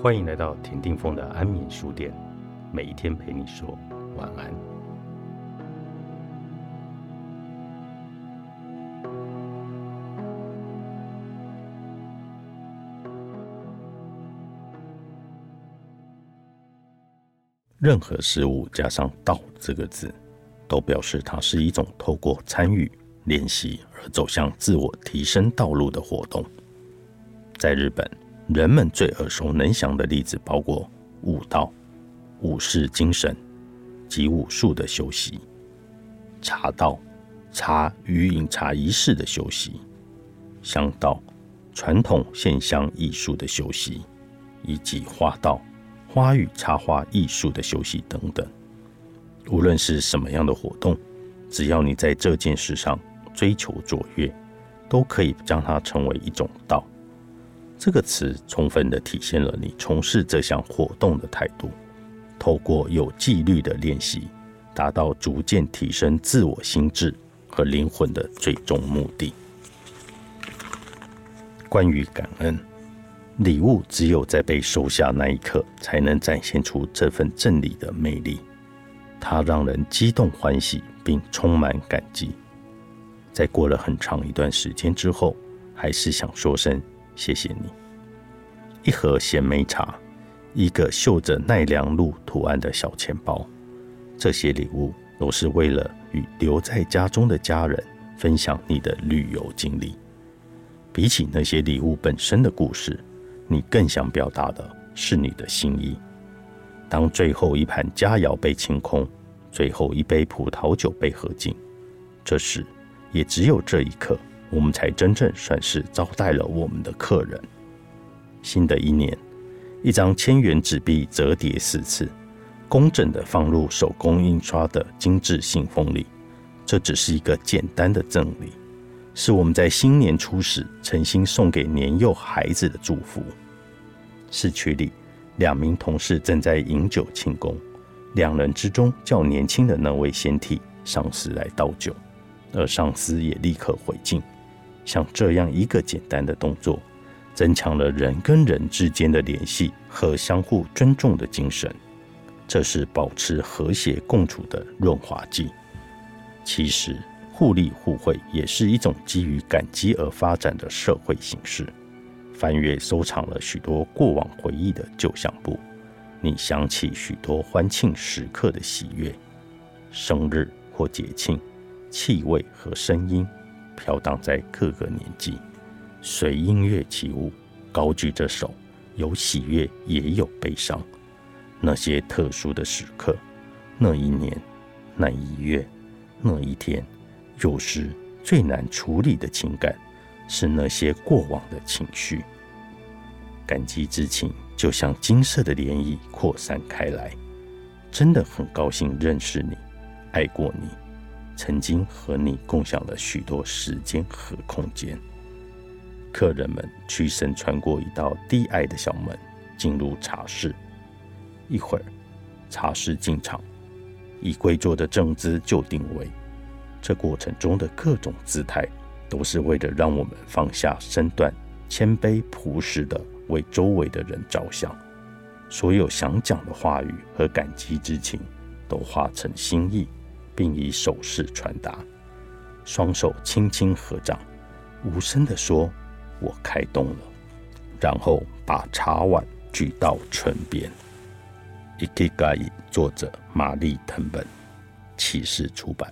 欢迎来到田定峰的安眠书店，每一天陪你说晚安。任何事物加上“道”这个字，都表示它是一种透过参与练习而走向自我提升道路的活动。在日本。人们最耳熟能详的例子包括武道、武士精神及武术的修习；茶道、茶与饮茶仪式的修习；香道、传统现香艺术的修习；以及花道、花与插花艺术的修习等等。无论是什么样的活动，只要你在这件事上追求卓越，都可以将它成为一种道。这个词充分的体现了你从事这项活动的态度。透过有纪律的练习，达到逐渐提升自我心智和灵魂的最终目的。关于感恩，礼物只有在被收下那一刻，才能展现出这份真理的魅力。它让人激动欢喜，并充满感激。在过了很长一段时间之后，还是想说声。谢谢你。一盒咸梅茶，一个绣着奈良鹿图案的小钱包，这些礼物都是为了与留在家中的家人分享你的旅游经历。比起那些礼物本身的故事，你更想表达的是你的心意。当最后一盘佳肴被清空，最后一杯葡萄酒被喝尽，这时，也只有这一刻。我们才真正算是招待了我们的客人。新的一年，一张千元纸币折叠四次，工整的放入手工印刷的精致信封里。这只是一个简单的赠礼，是我们在新年初始诚心送给年幼孩子的祝福。市区里，两名同事正在饮酒庆功，两人之中较年轻的那位先替上司来倒酒，而上司也立刻回敬。像这样一个简单的动作，增强了人跟人之间的联系和相互尊重的精神。这是保持和谐共处的润滑剂。其实，互利互惠也是一种基于感激而发展的社会形式。翻阅收藏了许多过往回忆的旧相簿，你想起许多欢庆时刻的喜悦，生日或节庆，气味和声音。飘荡在各个年纪，随音乐起舞，高举着手，有喜悦，也有悲伤。那些特殊的时刻，那一年，那一月，那一天，有时最难处理的情感，是那些过往的情绪。感激之情就像金色的涟漪扩散开来。真的很高兴认识你，爱过你。曾经和你共享了许多时间和空间。客人们屈身穿过一道低矮的小门，进入茶室。一会儿，茶室进场，以跪坐的正姿就定位。这过程中的各种姿态，都是为了让我们放下身段，谦卑朴实的为周围的人着想。所有想讲的话语和感激之情，都化成心意。并以手势传达，双手轻轻合掌，无声地说：“我开动了。”然后把茶碗举到唇边。Ikigai，作者玛丽·藤本，启示出版。